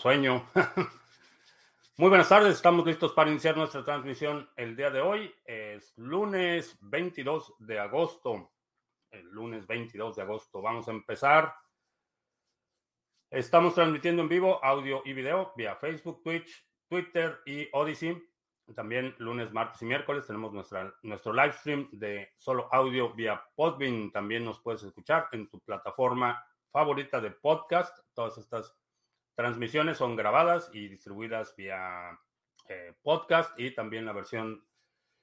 sueño. Muy buenas tardes, estamos listos para iniciar nuestra transmisión el día de hoy. Es lunes 22 de agosto. El lunes 22 de agosto. Vamos a empezar. Estamos transmitiendo en vivo audio y video vía Facebook, Twitch, Twitter y Odyssey. También lunes, martes y miércoles tenemos nuestra, nuestro live stream de solo audio vía Podbean. También nos puedes escuchar en tu plataforma favorita de podcast. Todas estas transmisiones son grabadas y distribuidas vía eh, podcast y también la versión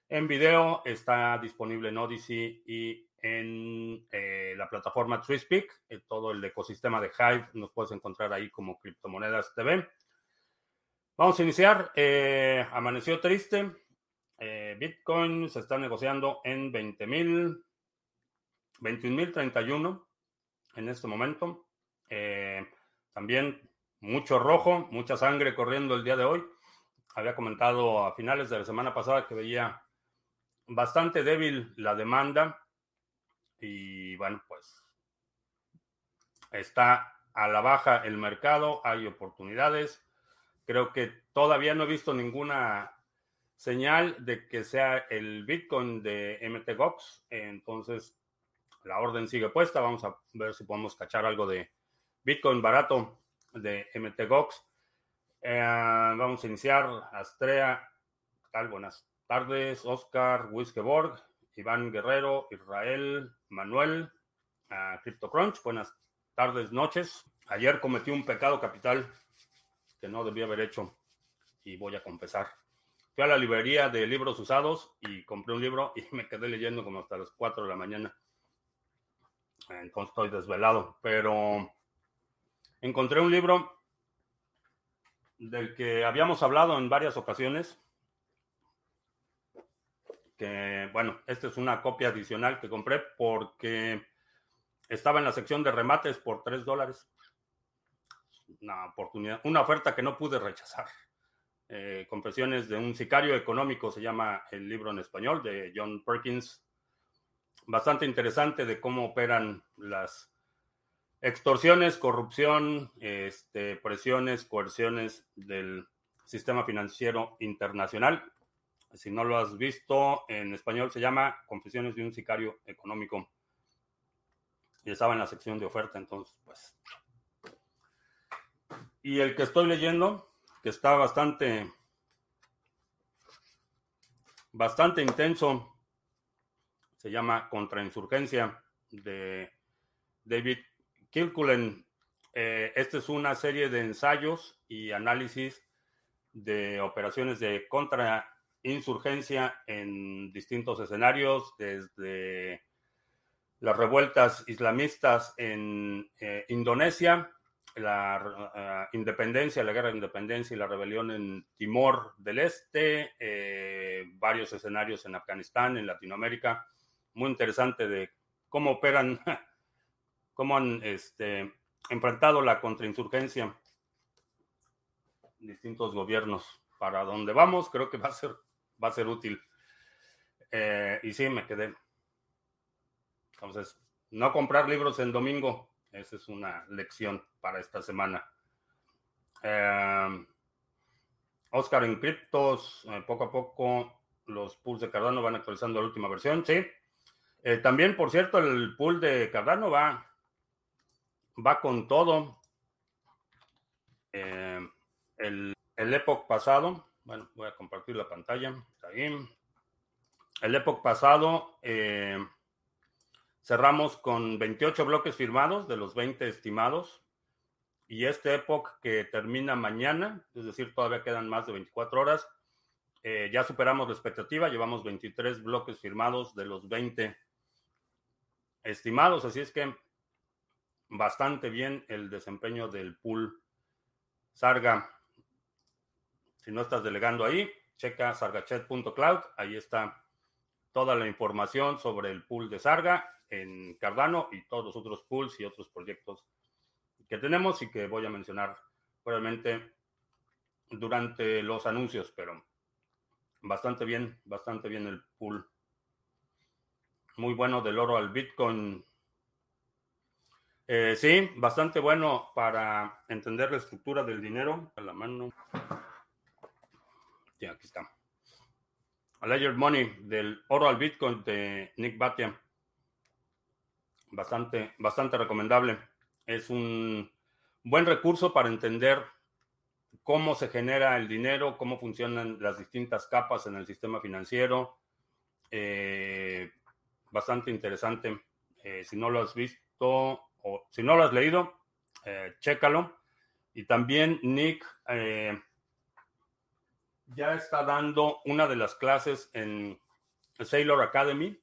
en video está disponible en Odyssey y en eh, la plataforma TreeSpeak. Eh, todo el ecosistema de Hive nos puedes encontrar ahí como Criptomonedas TV. Vamos a iniciar. Amaneció triste. Bitcoin se está negociando en 20 mil, 21.031 en este momento. También mucho rojo, mucha sangre corriendo el día de hoy. Había comentado a finales de la semana pasada que veía bastante débil la demanda y bueno, pues está a la baja el mercado, hay oportunidades Creo que todavía no he visto ninguna señal de que sea el Bitcoin de MTGOX. Entonces, la orden sigue puesta. Vamos a ver si podemos cachar algo de Bitcoin barato de MTGOX. Eh, vamos a iniciar. Astrea, ¿qué tal? Buenas tardes. Oscar Wiskeborg, Iván Guerrero, Israel, Manuel, uh, CryptoCrunch. Buenas tardes, noches. Ayer cometí un pecado capital que no debía haber hecho y voy a confesar. Fui a la librería de libros usados y compré un libro y me quedé leyendo como hasta las 4 de la mañana. Entonces estoy desvelado, pero encontré un libro del que habíamos hablado en varias ocasiones. Que bueno, esta es una copia adicional que compré porque estaba en la sección de remates por 3 dólares una oportunidad, una oferta que no pude rechazar. Eh, Confesiones de un sicario económico se llama el libro en español de John Perkins. Bastante interesante de cómo operan las extorsiones, corrupción, este, presiones, coerciones del sistema financiero internacional. Si no lo has visto, en español se llama Confesiones de un sicario económico. Y estaba en la sección de oferta, entonces, pues y el que estoy leyendo, que está bastante, bastante intenso, se llama Contrainsurgencia de David Kilcullen. Eh, esta es una serie de ensayos y análisis de operaciones de contrainsurgencia en distintos escenarios, desde las revueltas islamistas en eh, Indonesia la uh, independencia, la guerra de independencia y la rebelión en Timor del Este, eh, varios escenarios en Afganistán, en Latinoamérica. Muy interesante de cómo operan, cómo han este, enfrentado la contrainsurgencia distintos gobiernos. Para dónde vamos, creo que va a ser, va a ser útil. Eh, y sí, me quedé. Entonces, no comprar libros en domingo esa es una lección para esta semana. Eh, Oscar en criptos, eh, poco a poco los pools de Cardano van actualizando la última versión, sí. Eh, también, por cierto, el pool de Cardano va, va con todo. el, el Epoch pasado, bueno, voy a compartir la pantalla. Ahí. El Epoch pasado Cerramos con 28 bloques firmados de los 20 estimados. Y este Epoch que termina mañana, es decir, todavía quedan más de 24 horas, eh, ya superamos la expectativa, llevamos 23 bloques firmados de los 20 estimados, así es que bastante bien el desempeño del pool Sarga. Si no estás delegando ahí, checa sargachet.cloud, ahí está toda la información sobre el pool de Sarga en Cardano y todos los otros pools y otros proyectos que tenemos y que voy a mencionar probablemente durante los anuncios, pero bastante bien, bastante bien el pool. Muy bueno del oro al Bitcoin. Eh, sí, bastante bueno para entender la estructura del dinero. A la mano. Ya, aquí está. Ledger Money del oro al Bitcoin de Nick Batia. Bastante, bastante recomendable. Es un buen recurso para entender cómo se genera el dinero, cómo funcionan las distintas capas en el sistema financiero. Eh, bastante interesante. Eh, si no lo has visto o si no lo has leído, eh, chécalo. Y también Nick ya está dando una de las clases en Sailor Academy.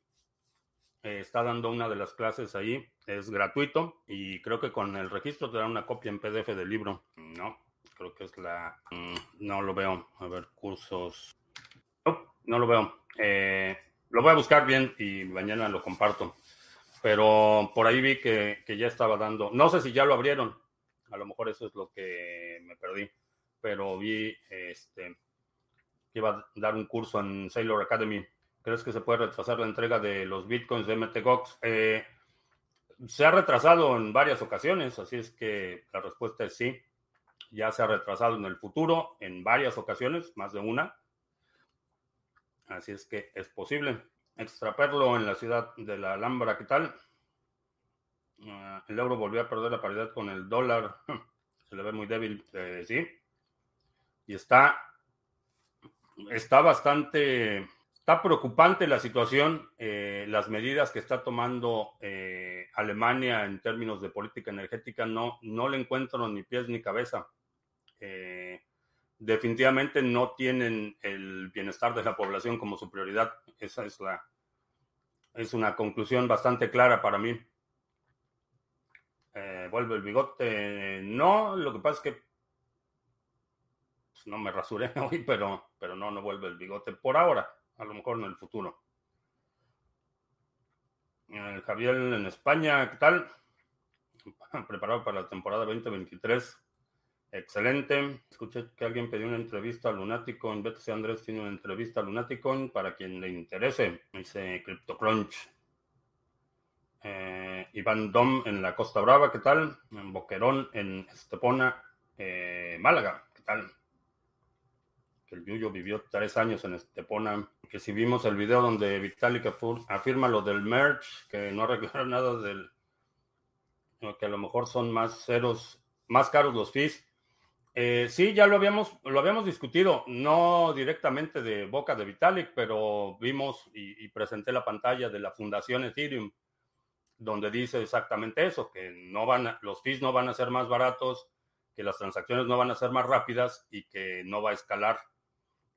está dando una de las clases ahí. Es gratuito y creo que con el registro te dan una copia en PDF del libro. No, creo que es la... Mm, no lo veo. A ver, cursos. no lo veo. Eh, lo voy a buscar bien y mañana lo comparto. Pero por ahí vi que, ya estaba dando. No sé si ya lo abrieron. A lo mejor eso es lo que me perdí. Pero vi este, que iba a dar un curso en Sailor Academy. ¿Crees que se puede retrasar la entrega de los bitcoins de MTGOX? Eh, se ha retrasado en varias ocasiones, así es que la respuesta es sí ya se ha retrasado en el futuro en varias ocasiones, más de una. Así es que es posible. Extraperlo en la ciudad de la Alhambra, ¿qué tal? Ah, el euro volvió a perder la paridad con el dólar. Se le ve muy débil, eh, sí. Y está, está bastante, está preocupante la situación, eh, las medidas que está tomando eh, Alemania en términos de política energética no, no le encuentro ni pies ni cabeza. Definitivamente no tienen el bienestar de la población como su prioridad. Esa es la es una conclusión bastante clara para mí. Eh, vuelve el bigote. No, lo que pasa es que pues, no me rasuré hoy, pero, pero no, no vuelve el bigote por ahora. A lo mejor en el futuro. Eh, Javier en España, ¿qué tal? Preparado para la temporada 2023. Excelente. Escuché que alguien pidió una entrevista a Lunaticon. BTC Andrés tiene una entrevista a Lunaticon para quien le interese. Dice CryptoCrunch. Eh, Iván Dom en la Costa Brava, ¿qué tal? En Boquerón, en Estepona, eh, Málaga, ¿qué tal? Que el Yuyo vivió tres años en Estepona. Que si vimos el video donde Vitalik afirma lo del merch, que no arreglaron nada del. que a lo mejor son más ceros, más caros los fees. Eh, sí, ya lo habíamos, lo habíamos discutido, no directamente de boca de Vitalik, pero vimos y, presenté la pantalla de la Fundación Ethereum, donde dice exactamente eso, que no van los fees no van a ser más baratos, que las transacciones no van a ser más rápidas y que no va a escalar.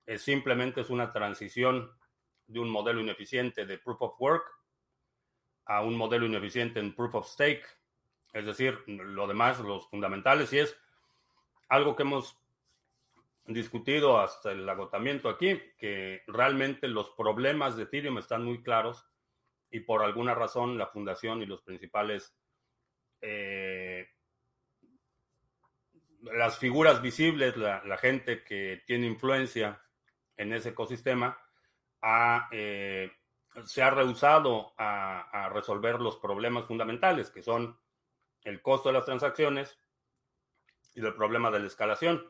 Es simplemente es una transición de un modelo ineficiente de proof of work a un modelo ineficiente en proof of stake. Es decir, lo demás, los fundamentales, y es algo que hemos discutido hasta el agotamiento aquí, que realmente los problemas de Ethereum están muy claros y por alguna razón la fundación y los principales, eh, las figuras visibles, la, gente que tiene influencia en ese ecosistema, eh, se ha rehusado a resolver los problemas fundamentales, que son el costo de las transacciones, y del problema de la escalación,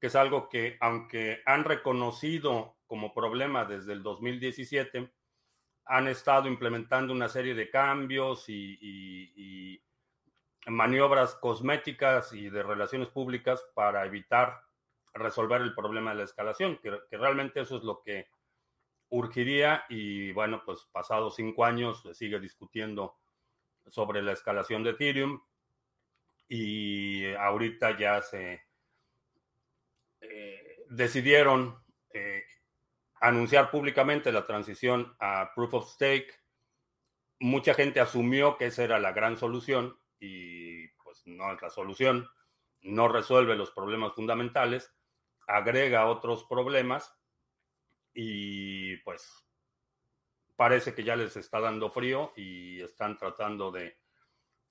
que es algo que, aunque han reconocido como problema desde el 2017, han estado implementando una serie de cambios y, maniobras cosméticas y de relaciones públicas para evitar resolver el problema de la escalación, que, que realmente eso es lo que urgiría y bueno, pues pasados cinco años se sigue discutiendo sobre la escalación de Ethereum y ahorita ya se eh, decidieron eh, anunciar públicamente la transición a Proof of Stake. Mucha gente asumió que esa era la gran solución y pues no es la solución. No resuelve los problemas fundamentales, agrega otros problemas y pues parece que ya les está dando frío y están tratando de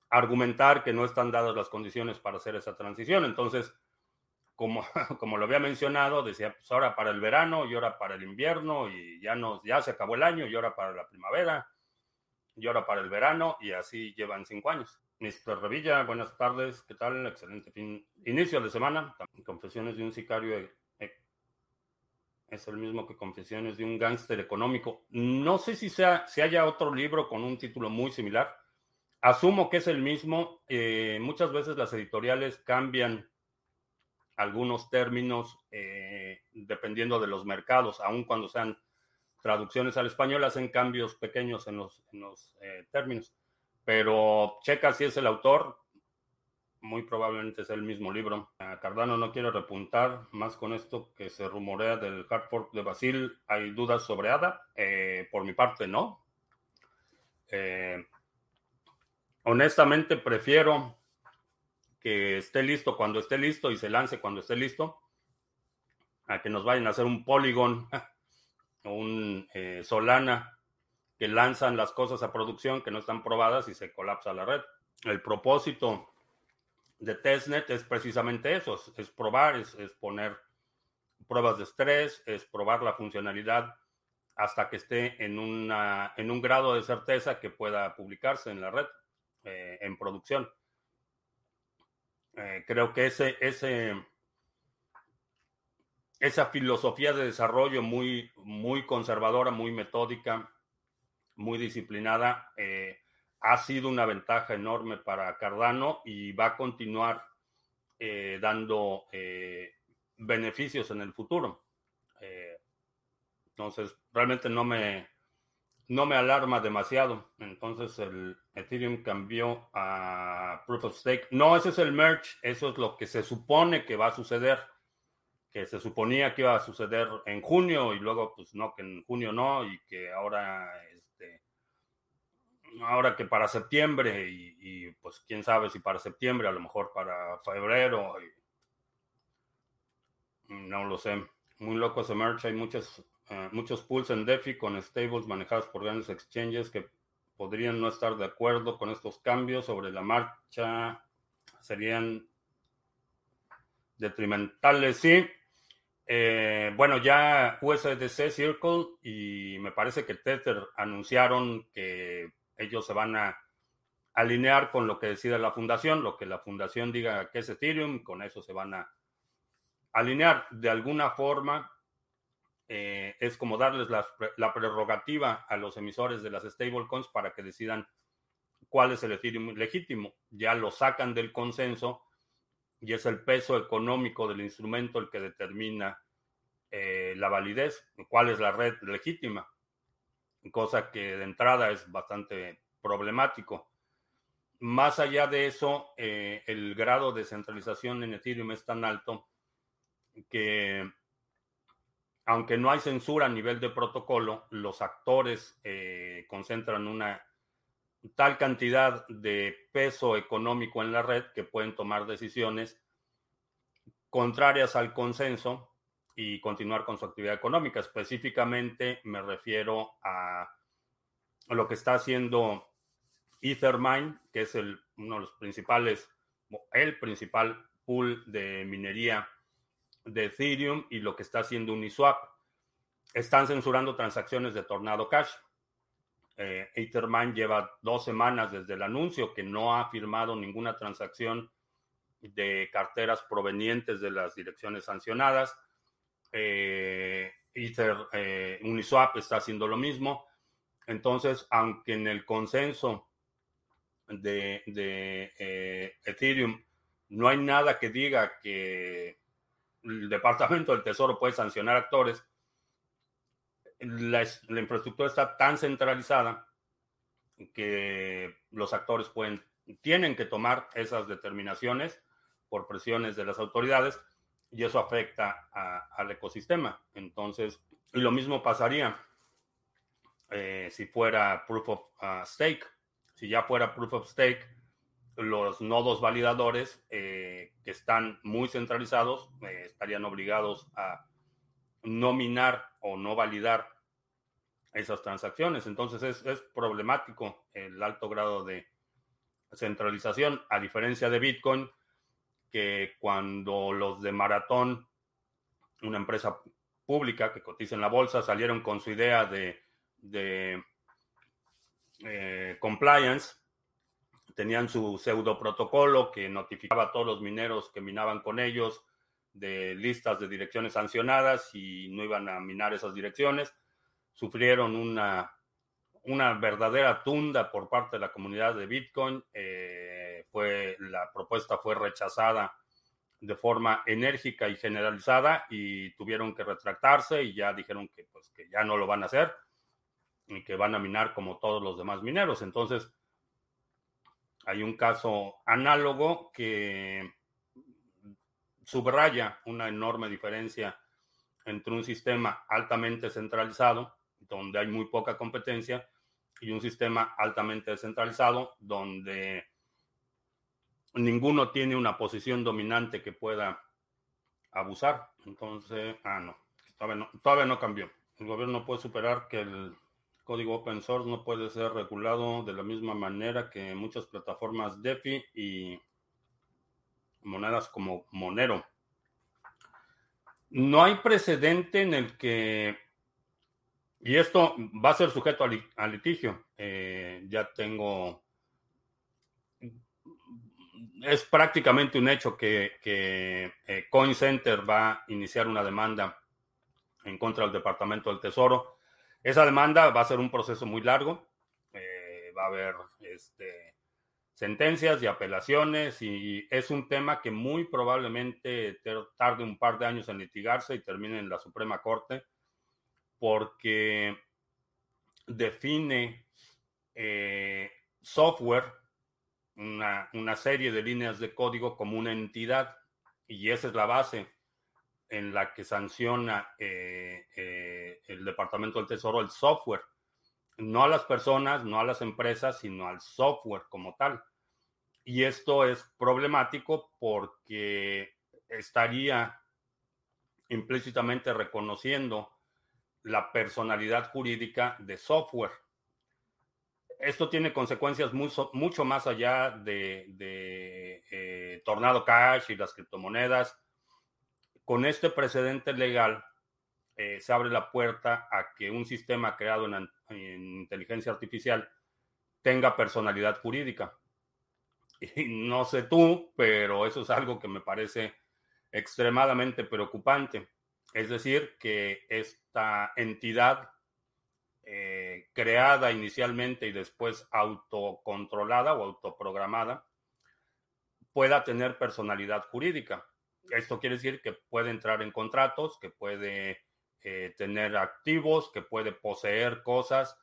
argumentar que no están dadas las condiciones para hacer esa transición. Entonces, como, como lo había mencionado, decía, pues ahora para el verano y ahora para el invierno y ya, nos, ya se acabó el año y ahora para la primavera y ahora para el verano y así llevan cinco años. Mr. Revilla, buenas tardes, ¿qué tal? Excelente fin. Inicio de semana, confesiones de un sicario eh, eh, es el mismo que confesiones de un gángster económico. No sé si, sea, si haya otro libro con un título muy similar. Asumo que es el mismo. Eh, muchas veces las editoriales cambian algunos términos dependiendo de los mercados, aun cuando sean traducciones al español, hacen cambios pequeños en los, en los términos pero checa si es el autor, muy probablemente es el mismo libro. Cardano no quiere repuntar más con esto que se rumorea del hard fork de Basil. ¿Hay dudas sobre ADA? Eh, por mi parte, no. Eh, honestamente, prefiero que esté listo cuando esté listo y se lance cuando esté listo a que nos vayan a hacer un Polygon o un eh, Solana que lanzan las cosas a producción que no están probadas y se colapsa la red. El propósito de testnet es precisamente eso, es, probar, es, poner pruebas de estrés, es probar la funcionalidad hasta que esté en, un grado de certeza que pueda publicarse en la red, eh, en producción. Eh, creo que ese, ese, esa filosofía de desarrollo muy, muy conservadora, muy metódica, muy disciplinada, eh, ha sido una ventaja enorme para Cardano y va a continuar dando beneficios en el futuro. entonces, realmente no me, no me alarma demasiado. Entonces, el Ethereum cambió a Proof of Stake. No, ese es el merge, eso es lo que se supone que va a suceder que se suponía que iba a suceder en junio y luego pues no, que en junio no y que ahora ahora que para septiembre y, pues quién sabe si para septiembre, a lo mejor para febrero. no lo sé. Muy loco ese merch. Hay muchos, eh, muchos pools en DeFi con stables manejados por grandes exchanges que podrían no estar de acuerdo con estos cambios sobre la marcha. Serían detrimentales, sí. Eh, bueno, ya USDC Circle y me parece que Tether anunciaron que ellos se van a alinear con lo que decida la fundación, lo que la fundación diga que es Ethereum, con eso se van a alinear. De alguna forma, eh, es como darles la, prerrogativa a los emisores de las stablecoins para que decidan cuál es el Ethereum legítimo. Ya lo sacan del consenso y es el peso económico del instrumento el que determina eh, la validez, cuál es la red legítima cosa que de entrada es bastante problemático. Más allá de eso, eh, el grado de centralización en Ethereum es tan alto que, aunque no hay censura a nivel de protocolo, los actores eh, concentran una tal cantidad de peso económico en la red que pueden tomar decisiones contrarias al consenso y continuar con su actividad económica. Específicamente me refiero a lo que está haciendo Ethermine, que es uno de los principales, el principal pool de minería de Ethereum y lo que está haciendo Uniswap. Están censurando transacciones de Tornado Cash. Eh, Ethermine lleva dos semanas desde el anuncio que no ha firmado ninguna transacción de carteras provenientes de las direcciones sancionadas eh, Ether, eh, Uniswap está haciendo lo mismo. Entonces, aunque en el consenso de, eh, Ethereum no hay nada que diga que el Departamento del Tesoro puede sancionar actores, la, la infraestructura está tan centralizada que los actores pueden, tienen que tomar esas determinaciones por presiones de las autoridades y eso afecta al ecosistema. Entonces, y lo mismo pasaría eh, si fuera proof of uh, stake. Si ya fuera proof of stake, los nodos validadores eh, que están muy centralizados eh, estarían obligados a nominar o no validar esas transacciones. Entonces es, problemático el alto grado de centralización, a diferencia de Bitcoin, que cuando los de Maratón, una empresa pública que cotiza en la bolsa, salieron con su idea de, de eh, compliance, tenían su pseudo protocolo que notificaba a todos los mineros que minaban con ellos de listas de direcciones sancionadas y no iban a minar esas direcciones. Sufrieron una, una verdadera tunda por parte de la comunidad de Bitcoin. Eh, fue, la propuesta fue rechazada de forma enérgica y generalizada y tuvieron que retractarse y ya dijeron que, pues, que ya no lo van a hacer y que van a minar como todos los demás mineros. Entonces, hay un caso análogo que subraya una enorme diferencia entre un sistema altamente centralizado, donde hay muy poca competencia, y un sistema altamente descentralizado, donde ninguno tiene una posición dominante que pueda abusar. Entonces, ah, no, todavía no, cambió. El gobierno puede superar que el código open source no puede ser regulado de la misma manera que muchas plataformas DeFi y monedas como Monero. No hay precedente en el que, y esto va a ser sujeto a, litigio, eh, ya tengo, es prácticamente un hecho que, eh, Coin Center va a iniciar una demanda en contra del Departamento del Tesoro esa demanda va a ser un proceso muy largo. Eh, va a haber este, sentencias y apelaciones y es un tema que muy probablemente tarde un par de años en litigarse y termine en la Suprema Corte porque define eh, software, una, una serie de líneas de código como una entidad y esa es la base en la que sanciona eh, eh, el Departamento del Tesoro el software, no a las personas, no a las empresas, sino al software como tal. Y esto es problemático porque estaría implícitamente reconociendo la personalidad jurídica de software. Esto tiene consecuencias mucho, más allá de, eh, Tornado Cash y las criptomonedas con este precedente legal eh, se abre la puerta a que un sistema creado en, inteligencia artificial tenga personalidad jurídica. Y no sé tú, pero eso es algo que me parece extremadamente preocupante. Es decir, que esta entidad eh, creada inicialmente y después autocontrolada o autoprogramada pueda tener personalidad jurídica. Esto quiere decir que puede entrar en contratos, que puede eh, tener activos, que puede poseer cosas.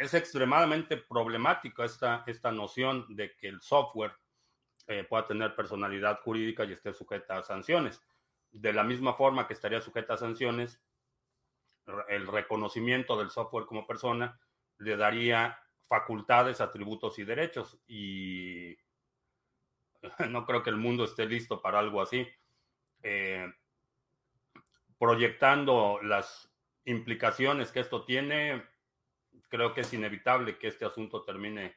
Es extremadamente problemática esta, esta noción de que el software eh, pueda tener personalidad jurídica y esté sujeta a sanciones. De la misma forma que estaría sujeta a sanciones, el reconocimiento del software como persona le daría facultades, atributos y derechos. Y no creo que el mundo esté listo para algo así. Eh, proyectando las implicaciones que esto tiene, creo que es inevitable que este asunto termine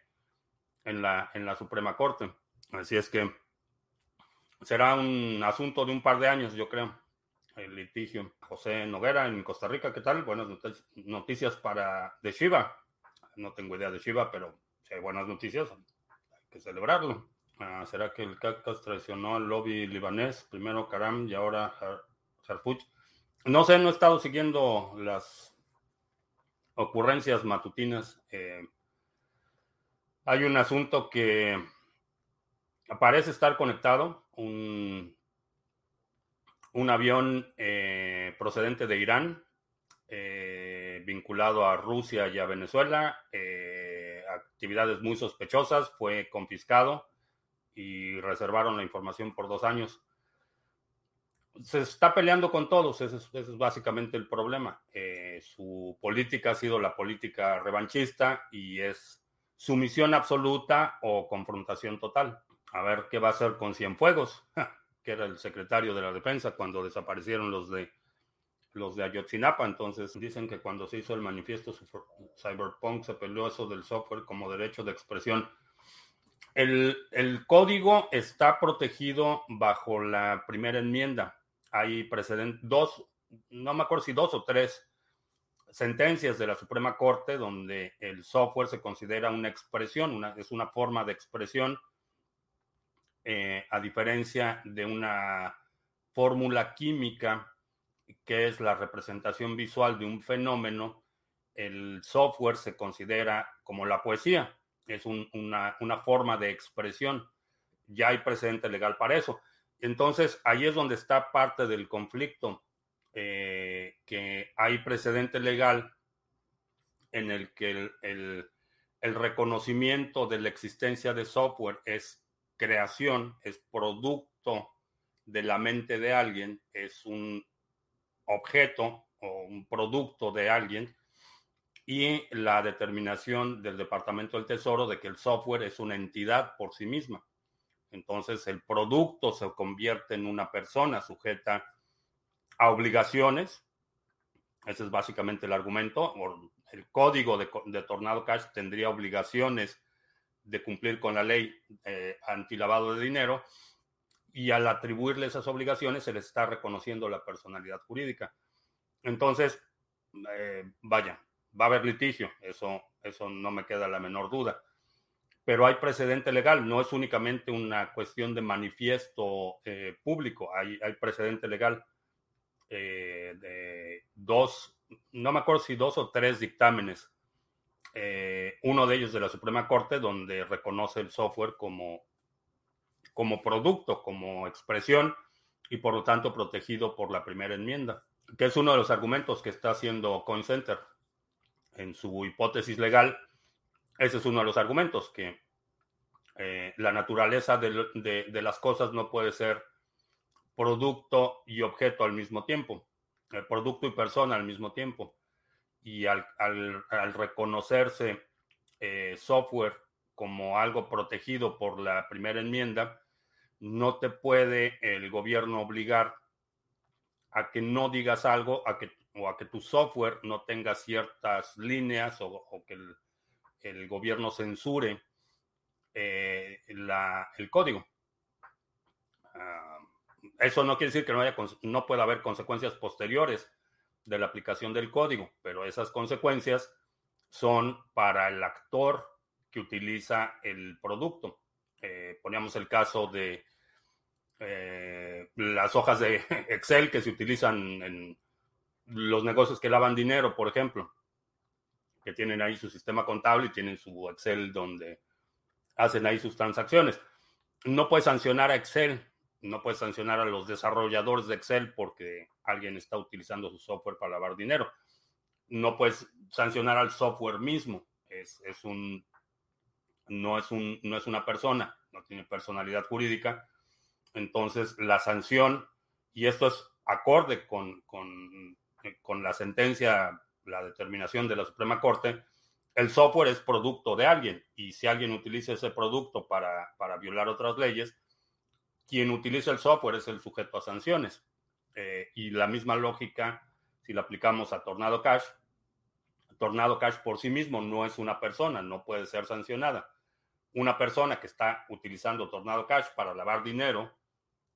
en la, en la Suprema Corte. Así es que será un asunto de un par de años, yo creo, el litigio. José Noguera en Costa Rica, ¿qué tal? Buenas noticias para de Shiva. No tengo idea de Shiva, pero si hay buenas noticias, hay que celebrarlo. Ah, ¿Será que el Cactus traicionó al lobby libanés? Primero Karam y ahora Harfuch. No sé, no he estado siguiendo las ocurrencias matutinas. Eh, hay un asunto que parece estar conectado. Un, un avión eh, procedente de Irán, eh, vinculado a Rusia y a Venezuela. actividades muy sospechosas, fue confiscado y reservaron la información por dos años. Se está peleando con todos, ese es, básicamente el problema. Eh, su política ha sido la política revanchista y es sumisión absoluta o confrontación total. A ver qué va a hacer con Cienfuegos, que era el secretario de la defensa cuando desaparecieron los de los de Ayotzinapa. Entonces dicen que cuando se hizo el manifiesto Cyberpunk se peleó eso del software como derecho de expresión. El, código está protegido bajo la primera enmienda. Hay precedentes, dos, no me acuerdo si dos o tres sentencias de la Suprema Corte donde el software se considera una expresión, es una forma de expresión, eh, a diferencia de una fórmula química que es la representación visual de un fenómeno, el software se considera como la poesía, es una, una forma de expresión. Ya hay precedente legal para eso. Entonces, ahí es donde está parte del conflicto eh, que hay precedente legal en el que el, reconocimiento de la existencia de software es creación, es producto de la mente de alguien, es un objeto o un producto de alguien, y la determinación del Departamento del Tesoro de que el software es una entidad por sí misma. Entonces el producto se convierte en una persona sujeta a obligaciones. Ese es básicamente el argumento. El código de, Tornado Cash tendría obligaciones de cumplir con la ley eh, antilavado de dinero y al atribuirle esas obligaciones se le está reconociendo la personalidad jurídica. Entonces, eh, vaya, va a haber litigio, eso, eso no me queda la menor duda. Pero hay precedente legal, no es únicamente una cuestión de manifiesto eh, público, hay, precedente legal. Eh, de dos, no me acuerdo si dos o tres dictámenes, eh, uno de ellos de la Suprema Corte, donde reconoce el software como, como producto, como expresión y por lo tanto protegido por la primera enmienda, que es uno de los argumentos que está haciendo CoinCenter en su hipótesis legal. Ese es uno de los argumentos, que eh, la naturaleza de las cosas no puede ser producto y objeto al mismo tiempo, el producto y persona al mismo tiempo. Y al, reconocerse eh, software como algo protegido por la primera enmienda, no te puede el gobierno obligar a que no digas algo a que, o a que tu software no tenga ciertas líneas o, que el, gobierno censure eh, el código. Ah, eso no quiere decir que no, haya, no pueda haber consecuencias posteriores de la aplicación del código, pero esas consecuencias son para el actor que utiliza el producto. Eh, poníamos el caso de eh, las hojas de Excel que se utilizan en los negocios que lavan dinero, por ejemplo, que tienen ahí su sistema contable y tienen su Excel donde hacen ahí sus transacciones. No puede sancionar a Excel no puedes sancionar a los desarrolladores de Excel porque alguien está utilizando su software para lavar dinero. No puedes sancionar al software mismo. Es, un, no, es un, no es una persona, no tiene personalidad jurídica. Entonces, la sanción, y esto es acorde con, con, la sentencia, la determinación de la Suprema Corte, el software es producto de alguien y si alguien utiliza ese producto para, para violar otras leyes, quien utiliza el software es el sujeto a sanciones. Eh, y la misma lógica, si la aplicamos a Tornado Cash, Tornado Cash por sí mismo no es una persona, no puede ser sancionada. Una persona que está utilizando Tornado Cash para lavar dinero,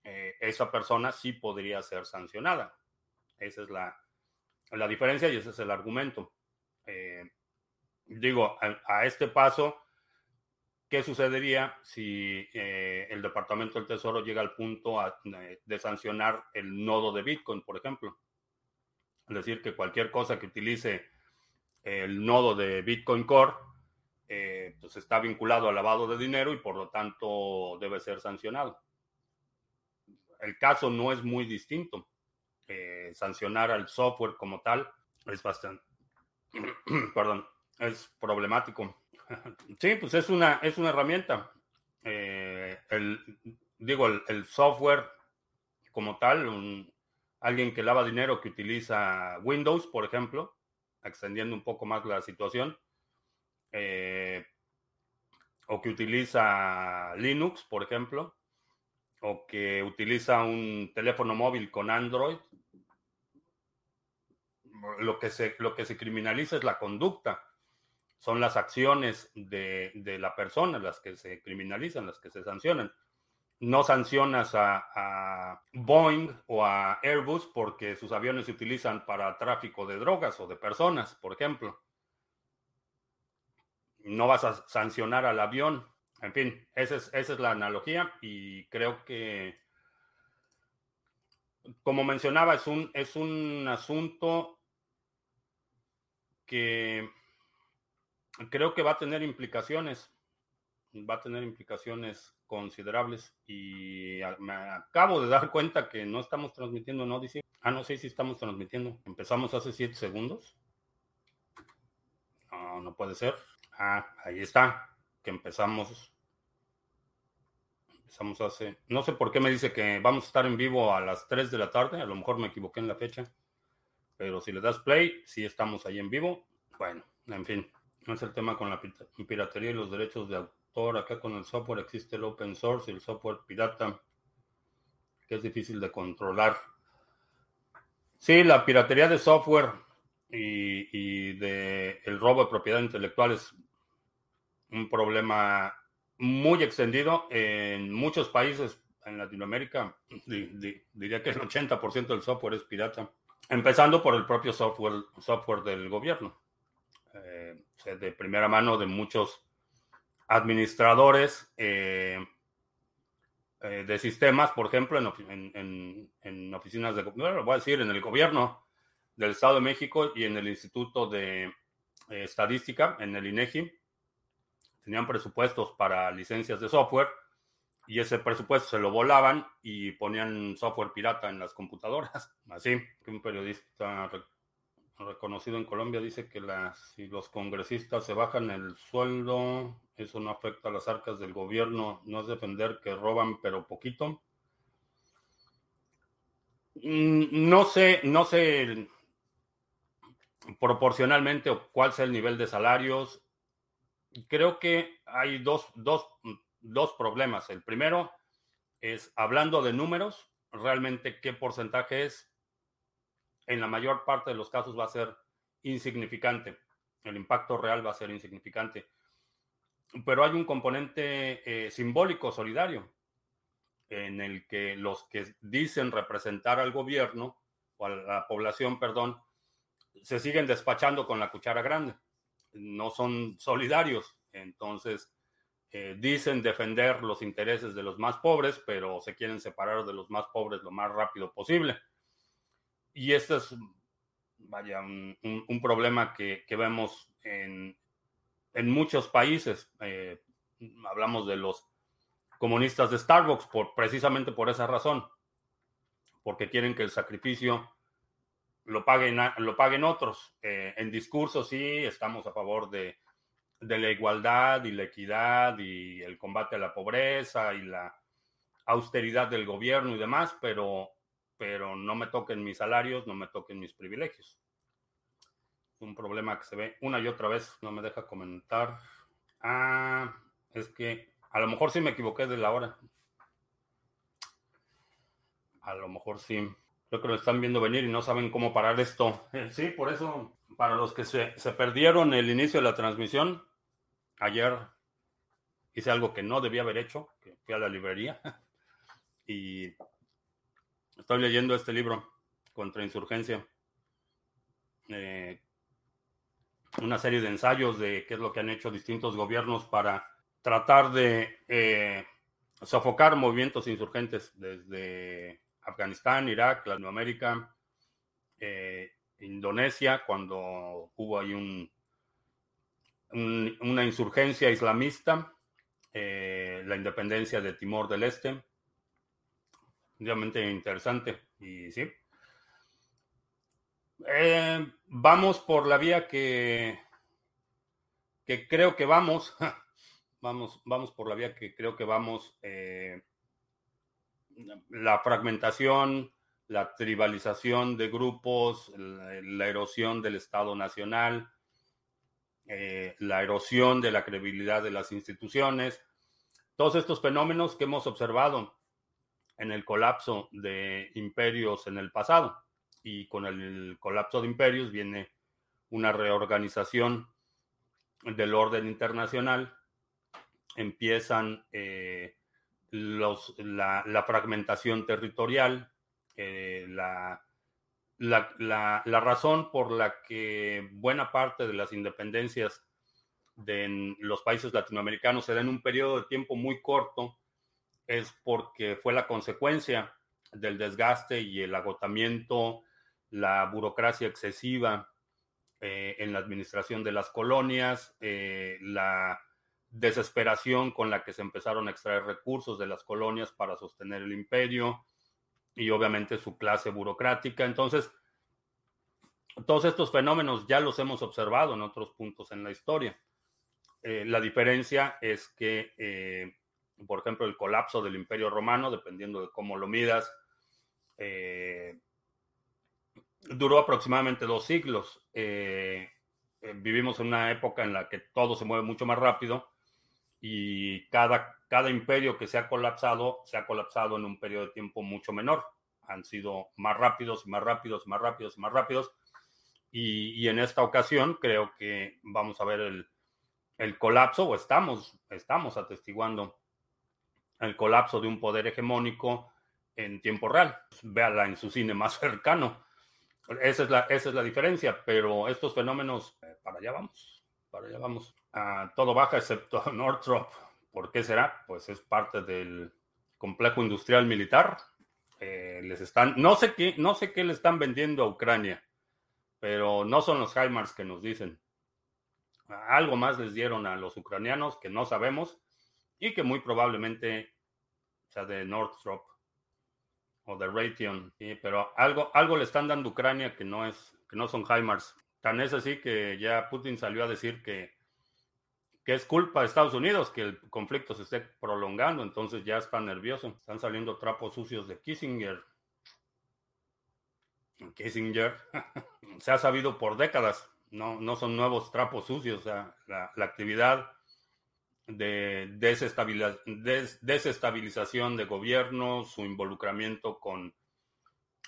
eh, esa persona sí podría ser sancionada. Esa es la, la diferencia y ese es el argumento. Eh, digo, a, este paso, ¿Qué sucedería si eh, el Departamento del Tesoro llega al punto de sancionar el nodo de Bitcoin, por ejemplo? Es decir, que cualquier cosa que utilice el nodo de Bitcoin Core, eh, pues está vinculado al lavado de dinero y por lo tanto debe ser sancionado. El caso no es muy distinto. Eh, sancionar al software como tal es bastante, perdón, es problemático. Sí, pues es una, es una herramienta. Eh, el, digo, el, software como tal, alguien que lava dinero que utiliza Windows, por ejemplo, extendiendo un poco más la situación, eh, o que utiliza Linux, por ejemplo, o que utiliza un teléfono móvil con Android, lo que se, lo que se criminaliza es la conducta son las acciones de, la persona las que se criminalizan, las que se sancionan, no sancionas a, Boeing o a Airbus porque sus aviones se utilizan para tráfico de drogas o de personas, por ejemplo. No vas a sancionar al avión. En fin, esa es, esa es la analogía y creo que, como mencionaba, es un, es un asunto que creo que va a tener implicaciones va a tener implicaciones considerables y me acabo de dar cuenta que no estamos transmitiendo en Odyssey. Ah, no sé si estamos transmitiendo. Empezamos hace 7 segundos. No, no puede ser. Ah, ahí está. Que empezamos. Empezamos hace. No sé por qué me dice que vamos a estar en vivo a las 3 de la tarde. A lo mejor me equivoqué en la fecha. Pero si le das play, sí estamos ahí en vivo. Bueno, en fin. No es el tema con la piratería y los derechos de autor acá con el software existe el open source y el software pirata, que es difícil de controlar. Sí, la piratería de software y, de el robo de propiedad intelectual es un problema muy extendido en muchos países en Latinoamérica. diría que el 80% del software es pirata, empezando por el propio software, del gobierno. Eh, de primera mano de muchos administradores eh, eh, de sistemas, por ejemplo, en, oficinas de, bueno, voy a decir, en el gobierno del Estado de México y en el Instituto de eh, Estadística, en el INEGI, tenían presupuestos para licencias de software y ese presupuesto se lo volaban y ponían software pirata en las computadoras. Así un periodista reconocido en Colombia dice que si los congresistas se bajan el sueldo, eso no afecta a las arcas del gobierno, no es defender que roban pero poquito. Mm, no sé, no sé proporcionalmente cuál sea el nivel de salarios. Creo que hay dos, dos, dos problemas. El primero es, hablando de números, realmente qué porcentaje es en la mayor parte de los casos va a ser insignificante. El impacto real va a ser insignificante. Pero hay un componente eh, simbólico solidario en el que los que dicen representar al gobierno o a la población, perdón, se siguen despachando con la cuchara grande. No son solidarios. Entonces, eh, dicen defender los intereses de los más pobres, pero se quieren separar de los más pobres lo más rápido posible. Y este es, vaya, un, problema que, vemos en, muchos países. Eh, hablamos de los comunistas de Starbucks por, precisamente por esa razón, porque quieren que el sacrificio lo paguen, lo paguen otros. Eh, en discurso sí, estamos a favor de, de la igualdad y la equidad y el combate a la pobreza y la austeridad del gobierno y demás, pero pero no me toquen mis salarios, no me toquen mis privilegios. Un problema que se ve una y otra vez, no me deja comentar. Ah, es que a lo mejor sí me equivoqué de la hora. A lo mejor sí. Creo que lo están viendo venir y no saben cómo parar esto. Sí, por eso, para los que se, se perdieron el inicio de la transmisión, ayer hice algo que no debía haber hecho, que fui a la librería y Estoy leyendo este libro, Contrainsurgencia. Eh, una serie de ensayos de qué es lo que han hecho distintos gobiernos para tratar de eh, sofocar movimientos insurgentes desde Afganistán, Irak, Latinoamérica, eh, Indonesia, cuando hubo ahí un, una insurgencia islamista, la independencia de Timor del Este, interesante. Y sí. Eh, vamos por la vía que, que creo que vamos. vamos, vamos por la vía que creo que vamos. Eh, la fragmentación, la tribalización de grupos, la, erosión del Estado Nacional, eh, la erosión de la credibilidad de las instituciones, todos estos fenómenos que hemos observado en el colapso de imperios en el pasado. Y con el colapso de imperios viene una reorganización del orden internacional. Empiezan eh, los, la, fragmentación territorial, eh, la, la, razón por la que buena parte de las independencias de los países latinoamericanos se da en un periodo de tiempo muy corto es porque fue la consecuencia del desgaste y el agotamiento, la burocracia excesiva eh, en la administración de las colonias, eh, la desesperación con la que se empezaron a extraer recursos de las colonias para sostener el imperio y obviamente su clase burocrática. Entonces, todos estos fenómenos ya los hemos observado en otros puntos en la historia. Eh, la diferencia es que, eh, por ejemplo, el colapso del Imperio Romano, dependiendo de cómo lo midas, eh, duró aproximadamente dos siglos. vivimos en una época en la que todo se mueve mucho más rápido y cada, cada imperio que se ha colapsado, se ha colapsado en un periodo de tiempo mucho menor. Han sido más rápidos más rápidos, más rápidos más rápidos. Y, y en esta ocasión creo que vamos a ver el, el colapso, o estamos, estamos atestiguando el colapso de un poder hegemónico en tiempo real. Véala en su cine más cercano. Esa es la, esa es la diferencia, pero estos fenómenos, eh, para allá vamos, para allá vamos. Todo baja excepto Northrop. ¿Por qué será? Pues es parte del complejo industrial militar. Eh, les están, no sé qué, no sé qué le están vendiendo a Ucrania, pero no son los HIMARS que nos dicen. Algo más les dieron a los ucranianos que no sabemos y que muy probablemente sea de Northrop o de Raytheon, pero algo, algo le están dando a Ucrania que no es, que no son HIMARS. Tan es así que ya Putin salió a decir que, que es culpa de Estados Unidos que el conflicto se esté prolongando, entonces ya está nervioso. Están saliendo trapos sucios de Kissinger. Kissinger se ha sabido por décadas no, no son nuevos trapos sucios. la, actividad de desestabilización de gobiernos, su involucramiento con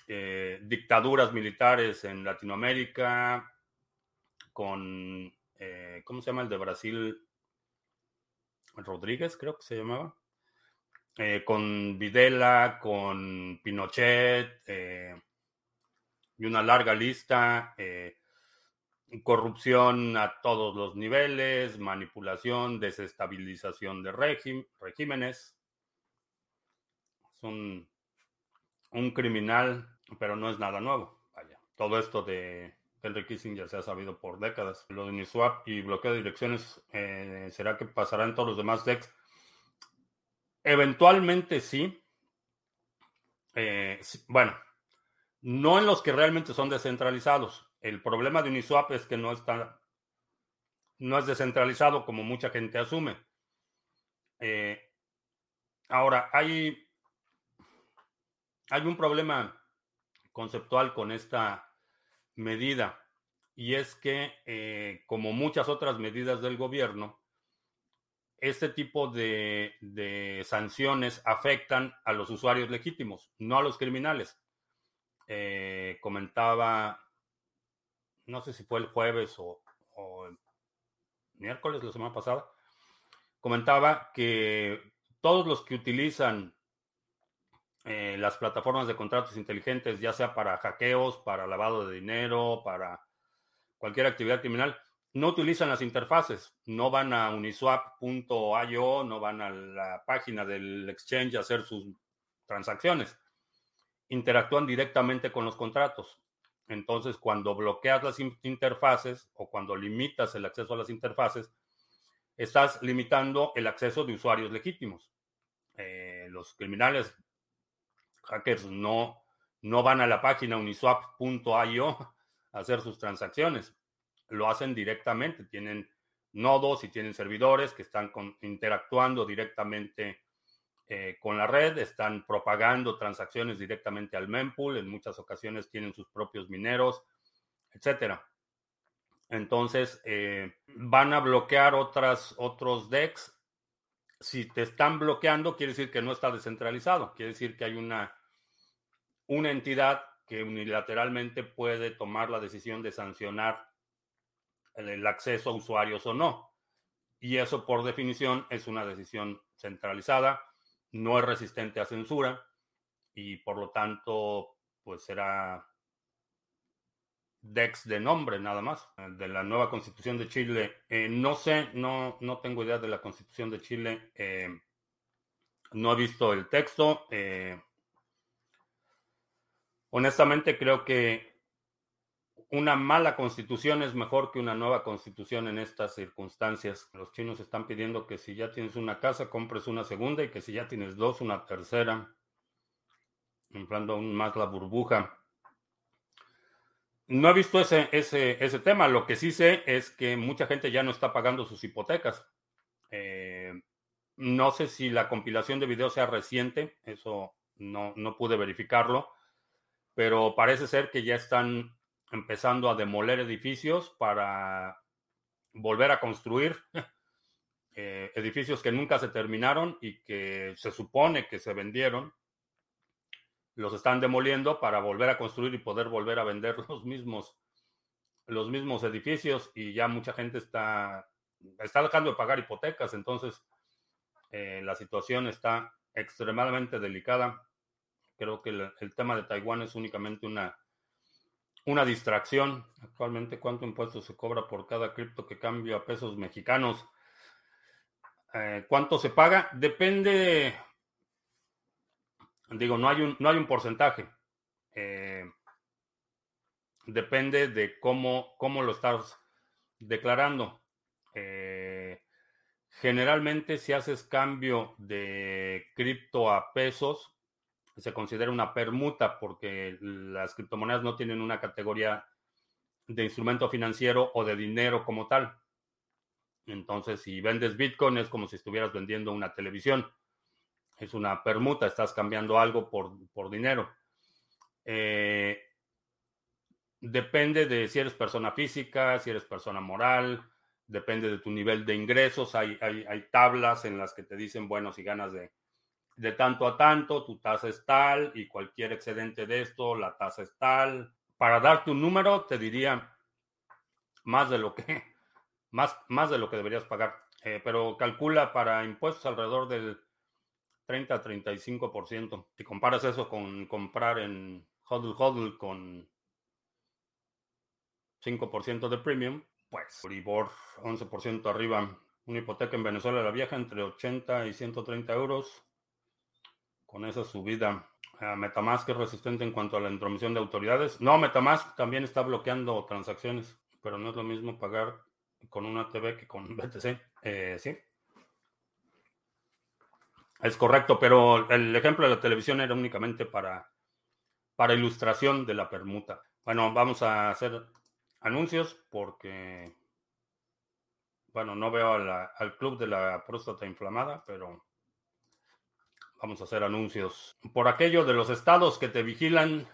eh, dictaduras militares en Latinoamérica, con, eh, ¿cómo se llama el de Brasil? Rodríguez, creo que se llamaba. Eh, con Videla, con Pinochet, y una larga lista corrupción a todos los niveles, manipulación, desestabilización de regímenes. Es un, criminal, pero no es nada nuevo. Vaya, todo esto de Henry Kissinger se ha sabido por décadas. Lo de Uniswap y bloqueo de direcciones, eh, ¿será que pasará en todos los demás DEX? Eventualmente sí. Eh, bueno, no en los que realmente son descentralizados el problema de Uniswap es que no está, no es descentralizado como mucha gente asume. Eh, ahora, hay, hay un problema conceptual con esta medida y es que, eh, como muchas otras medidas del gobierno, este tipo de, sanciones afectan a los usuarios legítimos, no a los criminales. Eh, comentaba no sé si fue el jueves o, miércoles, la semana pasada, comentaba que todos los que utilizan eh, las plataformas de contratos inteligentes, ya sea para hackeos, para lavado de dinero, para cualquier actividad criminal, no utilizan las interfaces, no van a uniswap.io, no van a la página del exchange a hacer sus transacciones, interactúan directamente con los contratos. Entonces, cuando bloqueas las interfaces o cuando limitas el acceso a las interfaces, estás limitando el acceso de usuarios legítimos. Eh, los criminales, hackers, no, no van a la página uniswap.io a hacer sus transacciones. Lo hacen directamente. Tienen nodos y tienen servidores que están interactuando directamente eh, con la red, están propagando transacciones directamente al mempool, en muchas ocasiones tienen sus propios mineros, etcétera. Entonces, eh, van a bloquear otras, otros DEX. Si te están bloqueando, quiere decir que no está descentralizado, quiere decir que hay una, una entidad que unilateralmente puede tomar la decisión de sancionar el acceso a usuarios o no. Y eso, por definición, es una decisión centralizada no es resistente a censura y por lo tanto, pues será DEX de nombre nada más, de la nueva constitución de Chile. Eh, no sé, no, no tengo idea de la constitución de Chile. Eh, no he visto el texto. Eh, honestamente creo que una mala constitución es mejor que una nueva constitución en estas circunstancias. Los chinos están pidiendo que si ya tienes una casa, compres una segunda y que si ya tienes dos, una tercera, inflando aún más la burbuja. No he visto ese, ese, ese tema. Lo que sí sé es que mucha gente ya no está pagando sus hipotecas. Eh, no sé si la compilación de videos sea reciente, eso no, no pude verificarlo, pero parece ser que ya están empezando a demoler edificios para volver a construir eh, edificios que nunca se terminaron y que se supone que se vendieron. Los están demoliendo para volver a construir y poder volver a vender los mismos, los mismos edificios y ya mucha gente está, está dejando de pagar hipotecas. Entonces, eh, la situación está extremadamente delicada. Creo que el tema de Taiwán es únicamente una una distracción. Actualmente, ¿cuánto impuesto se cobra por cada cripto que cambia a pesos mexicanos? Eh, ¿Cuánto se paga? Depende, digo, no hay un, no hay un porcentaje. Eh, depende de cómo, cómo lo estás declarando. Eh, generalmente, si haces cambio de cripto a pesos, se considera una permuta porque las criptomonedas no tienen una categoría de instrumento financiero o de dinero como tal. Entonces, si vendes Bitcoin es como si estuvieras vendiendo una televisión. Es una permuta, estás cambiando algo por, dinero. Eh, depende de si eres persona física, si eres persona moral, depende de tu nivel de ingresos. Hay, hay tablas en las que te dicen, bueno, si ganas de de tanto a tanto, tu tasa es tal y cualquier excedente de esto, la tasa es tal. Para darte un número, te diría más de lo que, más, más de lo que deberías pagar. Eh, pero calcula para impuestos alrededor del 30 a 35%. Si comparas eso con comprar en Hodl Hodl con 5% de premium, pues Uribor 11% arriba. Una hipoteca en Venezuela la vieja entre 80 y 130 euros con esa subida. Metamask es resistente en cuanto a la intromisión de autoridades. No, Metamask también está bloqueando transacciones, pero no es lo mismo pagar con una TV que con BTC. Eh, sí. Es correcto, pero el ejemplo de la televisión era únicamente para, para ilustración de la permuta. Bueno, vamos a hacer anuncios porque, bueno, no veo al club de la próstata inflamada, pero vamos a hacer anuncios. Por aquello de los estados que te vigilan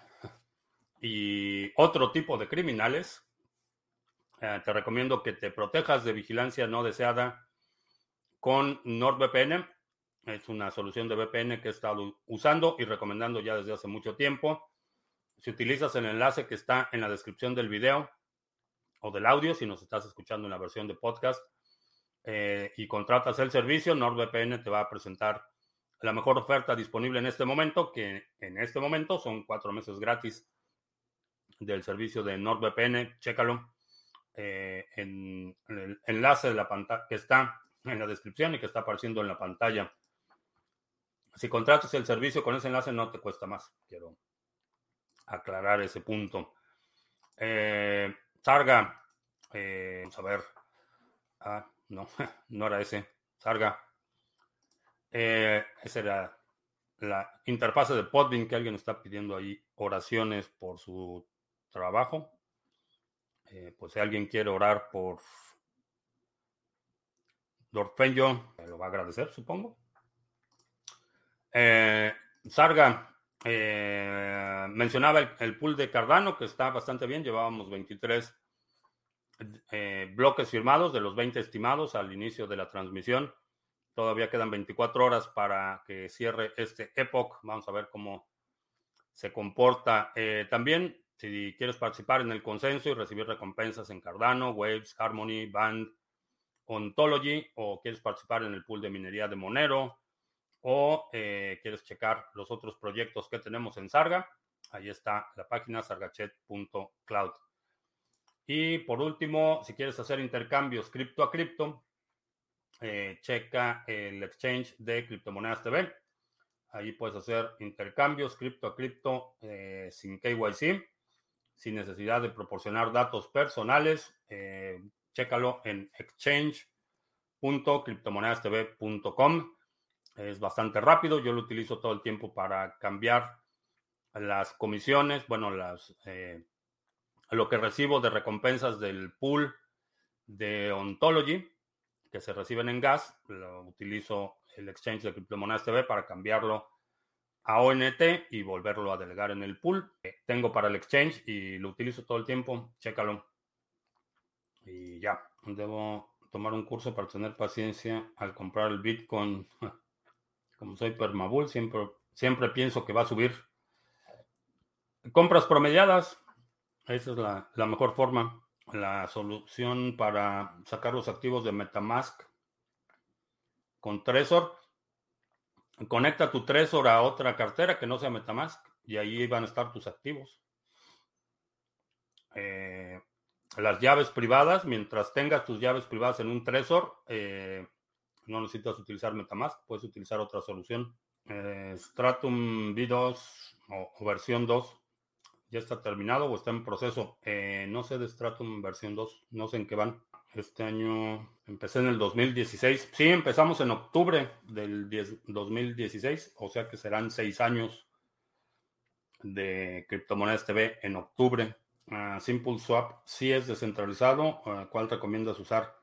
y otro tipo de criminales, eh, te recomiendo que te protejas de vigilancia no deseada con NordVPN. Es una solución de VPN que he estado usando y recomendando ya desde hace mucho tiempo. Si utilizas el enlace que está en la descripción del video o del audio, si nos estás escuchando en la versión de podcast, eh, y contratas el servicio, NordVPN te va a presentar la mejor oferta disponible en este momento, que en este momento son cuatro meses gratis del servicio de NordVPN. Chécalo eh, en, el enlace de la pantalla que está en la descripción y que está apareciendo en la pantalla. Si contratas el servicio con ese enlace no te cuesta más. Quiero aclarar ese punto. Eh, Sarga, eh, vamos a ver. Ah, no, no era ese. Sarga. Eh, esa era la interfase de Podbean que alguien está pidiendo ahí oraciones por su trabajo. Eh, pues si alguien quiere orar por Dorfenyo, me lo va a agradecer, supongo. Eh, Sarga mencionaba el, el, pool de Cardano, que está bastante bien. Llevábamos 23 bloques firmados de los 20 estimados al inicio de la transmisión. Todavía quedan 24 horas para que cierre este Epoch. Vamos a ver cómo se comporta. Eh, también, si quieres participar en el consenso y recibir recompensas en Cardano, Waves, Harmony, Band, Ontology, o quieres participar en el pool de minería de Monero, o eh, quieres checar los otros proyectos que tenemos en Sarga, ahí está la página sargachet.cloud. Y por último, si quieres hacer intercambios cripto a cripto, eh, checa el exchange de Criptomonedas TV. Ahí puedes hacer intercambios cripto a cripto eh, sin KYC, sin necesidad de proporcionar datos personales. chécalo en exchange.criptomonedastv.com. Es bastante rápido. Yo lo utilizo todo el tiempo para cambiar las comisiones, bueno, las, eh, lo que recibo de recompensas del pool de Ontology que se reciben en gas. Lo utilizo el exchange de criptomonedas TV para cambiarlo a ONT y volverlo a delegar en el pool. Tengo para el exchange y lo utilizo todo el tiempo. Chécalo. Y ya, debo tomar un curso para tener paciencia al comprar el Bitcoin. Como soy permabull, siempre, siempre pienso que va a subir. Compras promediadas. Esa es la, la mejor forma. La solución para sacar los activos de Metamask con Trezor. Conecta tu Trezor a otra cartera que no sea Metamask y ahí van a estar tus activos. Eh, las llaves privadas, mientras tengas tus llaves privadas en un Trezor, eh, no necesitas utilizar Metamask, puedes utilizar otra solución. Eh, Stratum V2 o, versión 2 ya está terminado o está en proceso. Eh, no sé de Stratum versión 2, no sé en qué van. Este año empecé en el 2016. Sí, empezamos en octubre del 2016, o sea que serán seis años de criptomonedas TV en octubre. Uh, Simple Swap sí es descentralizado. Uh, ¿Cuál recomiendas usar?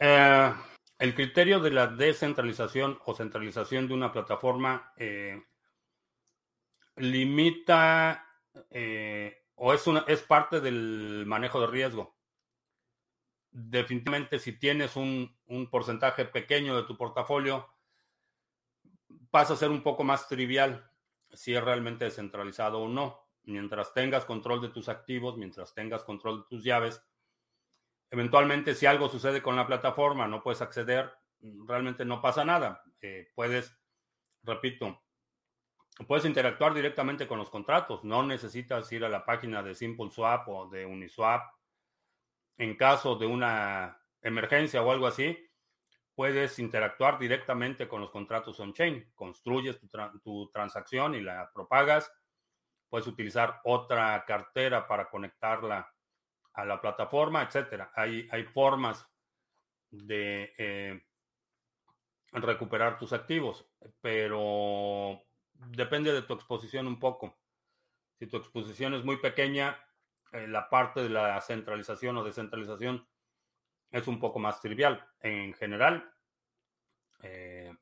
Eh, el criterio de la descentralización o centralización de una plataforma eh, limita eh, o es, una, es parte del manejo de riesgo. Definitivamente, si tienes un, un porcentaje pequeño de tu portafolio, pasa a ser un poco más trivial si es realmente descentralizado o no. Mientras tengas control de tus activos, mientras tengas control de tus llaves, Eventualmente, si algo sucede con la plataforma, no puedes acceder, realmente no pasa nada. Eh, puedes, repito, puedes interactuar directamente con los contratos. No necesitas ir a la página de SimpleSwap o de Uniswap. En caso de una emergencia o algo así, puedes interactuar directamente con los contratos on-chain. Construyes tu, transacción y la propagas. Puedes utilizar otra cartera para conectarla a la plataforma, etcétera. Hay, hay formas de eh, recuperar tus activos, pero depende de tu exposición un poco. Si tu exposición es muy pequeña, eh, la parte de la centralización o descentralización es un poco más trivial. En general, eh,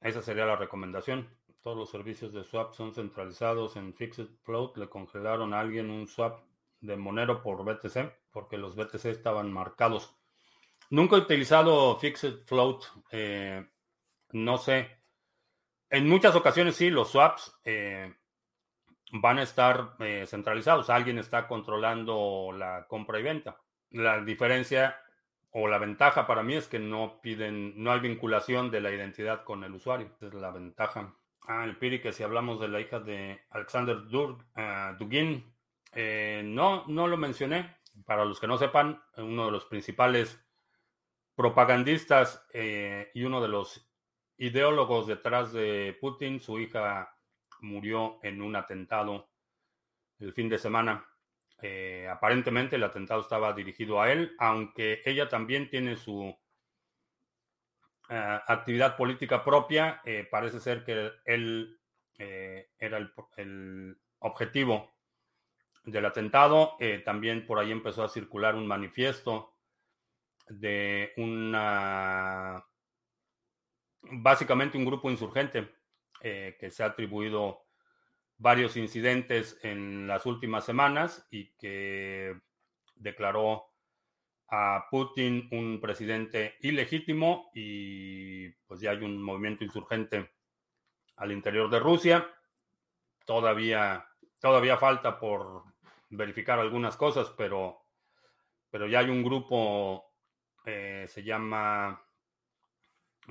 esa sería la recomendación. Todos los servicios de swap son centralizados en Fixed Float. Le congelaron a alguien un swap de Monero por BTC, porque los BTC estaban marcados. Nunca he utilizado Fixed Float, eh, no sé. En muchas ocasiones sí, los swaps eh, van a estar eh, centralizados. Alguien está controlando la compra y venta. La diferencia o la ventaja para mí es que no piden, no hay vinculación de la identidad con el usuario. Es la ventaja. Ah, el Piri, que si hablamos de la hija de Alexander Dugin, eh, no, no lo mencioné. Para los que no sepan, uno de los principales propagandistas y uno de los ideólogos detrás de Putin, su hija murió en un atentado el fin de semana. Eh, aparentemente el atentado estaba dirigido a él, aunque ella también tiene su actividad política propia. parece ser que él era el, objetivo del atentado. Eh, también por ahí empezó a circular un manifiesto de una, básicamente un grupo insurgente eh, que se ha atribuido varios incidentes en las últimas semanas y que declaró a Putin un presidente ilegítimo y pues ya hay un movimiento insurgente al interior de Rusia. Todavía, todavía falta por verificar algunas cosas, pero, pero ya hay un grupo, eh, se llama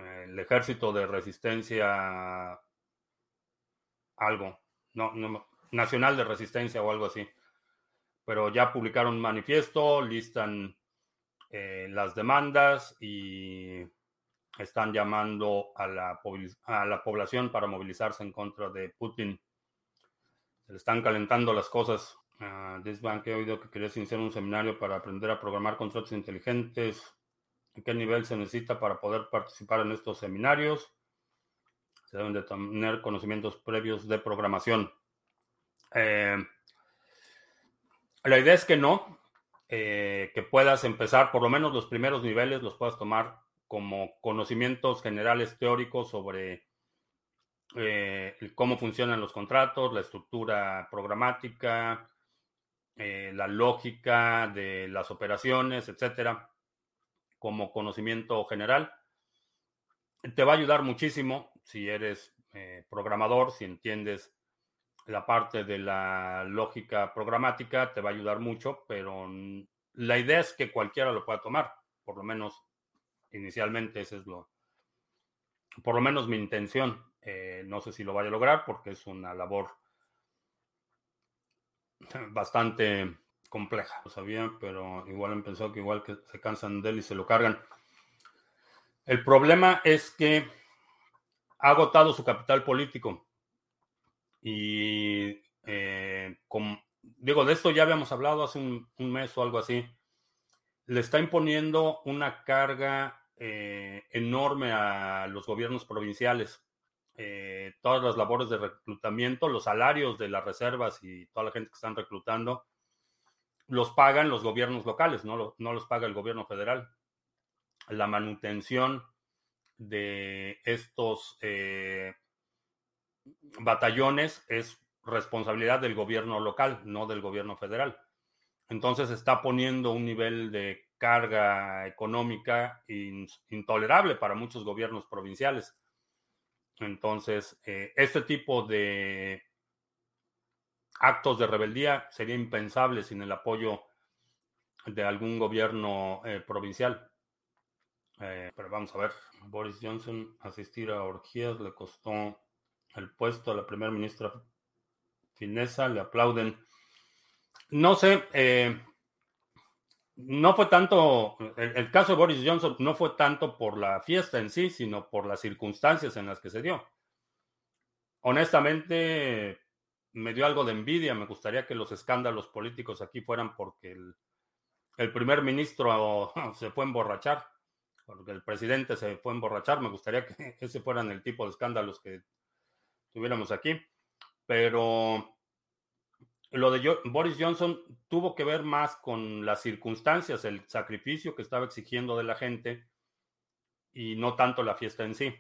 el ejército de resistencia algo, no, no, nacional de resistencia o algo así. Pero ya publicaron un manifiesto, listan eh, las demandas y están llamando a la, a la población para movilizarse en contra de Putin. Se le están calentando las cosas. Uh, Bank he oído que querías iniciar un seminario para aprender a programar contratos inteligentes. ¿En qué nivel se necesita para poder participar en estos seminarios? Se deben de tener conocimientos previos de programación. Eh, la idea es que no, eh, que puedas empezar, por lo menos los primeros niveles los puedas tomar como conocimientos generales teóricos sobre eh, cómo funcionan los contratos, la estructura programática, la lógica de las operaciones, etcétera, como conocimiento general. Te va a ayudar muchísimo si eres programador, si entiendes la parte de la lógica programática te va a ayudar mucho, pero la idea es que cualquiera lo pueda tomar, por lo menos inicialmente ese es lo, por lo menos mi intención. Eh, no sé si lo vaya a lograr porque es una labor bastante compleja. Lo sabía, pero igual han pensado que igual que se cansan de él y se lo cargan. El problema es que ha agotado su capital político. Y eh, digo, de esto ya habíamos hablado hace un, mes o algo así. Le está imponiendo una carga eh, enorme a los gobiernos provinciales. Eh, todas las labores de reclutamiento, los salarios de las reservas y toda la gente que están reclutando, los pagan los gobiernos locales, no, no los paga el gobierno federal. La manutención de estos batallones es responsabilidad del gobierno local, no del gobierno federal. Entonces está poniendo un nivel de carga económica intolerable para muchos gobiernos provinciales. Entonces, eh, este tipo de actos de rebeldía sería impensable sin el apoyo de algún gobierno eh, provincial. Eh, pero vamos a ver, Boris Johnson asistir a orgías le costó el puesto a la primera ministra finesa, le aplauden. No sé, eh, no fue tanto, el, caso de Boris Johnson no fue tanto por la fiesta en sí, sino por las circunstancias en las que se dio. Honestamente, me dio algo de envidia, me gustaría que los escándalos políticos aquí fueran porque el, primer ministro se fue a emborrachar, porque el presidente se fue a emborrachar, me gustaría que ese fueran el tipo de escándalos que tuviéramos aquí. Pero lo de Boris Johnson tuvo que ver más con las circunstancias, el sacrificio que estaba exigiendo de la gente y no tanto la fiesta en sí.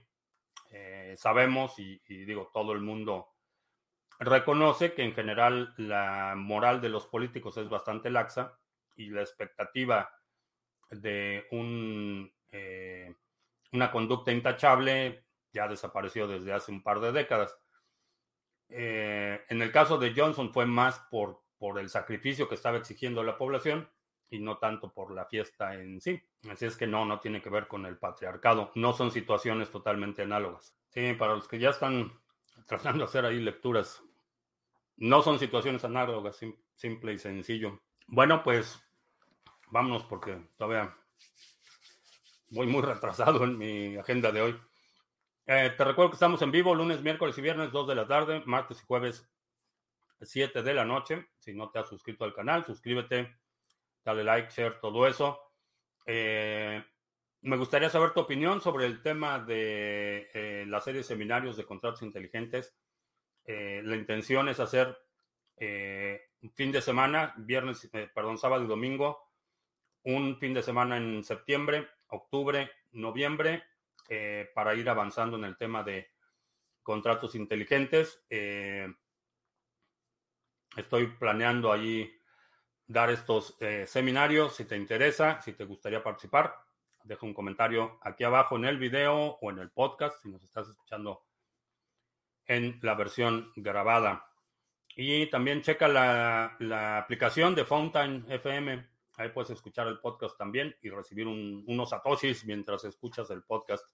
Eh, sabemos y, digo, todo el mundo reconoce que en general la moral de los políticos es bastante laxa y la expectativa de un, eh, una conducta intachable ya desapareció desde hace un par de décadas. Eh, en el caso de Johnson fue más por, por el sacrificio que estaba exigiendo la población y no tanto por la fiesta en sí. Así es que no, no tiene que ver con el patriarcado. No son situaciones totalmente análogas. Sí, para los que ya están tratando de hacer ahí lecturas, no son situaciones análogas, simple y sencillo. Bueno, pues vámonos porque todavía voy muy retrasado en mi agenda de hoy. Eh, te recuerdo que estamos en vivo lunes, miércoles y viernes, 2 de la tarde, martes y jueves, 7 de la noche. Si no te has suscrito al canal, suscríbete, dale like, share, todo eso. Eh, me gustaría saber tu opinión sobre el tema de eh, la serie de seminarios de contratos inteligentes. La intención es hacer un fin de semana, viernes, perdón, sábado y domingo, un fin de semana en septiembre, octubre, noviembre eh, para ir avanzando en el tema de contratos inteligentes. Eh, estoy planeando ahí dar estos eh, seminarios. Si te interesa, si te gustaría participar, deja un comentario aquí abajo en el video o en el podcast si nos estás escuchando en la versión grabada. Y también checa la, la aplicación de Fountain FM Ahí puedes escuchar el podcast también y recibir unos satoshis mientras escuchas el podcast.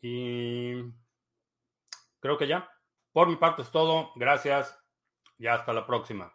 Y creo que ya. Por mi parte es todo. Gracias y hasta la próxima.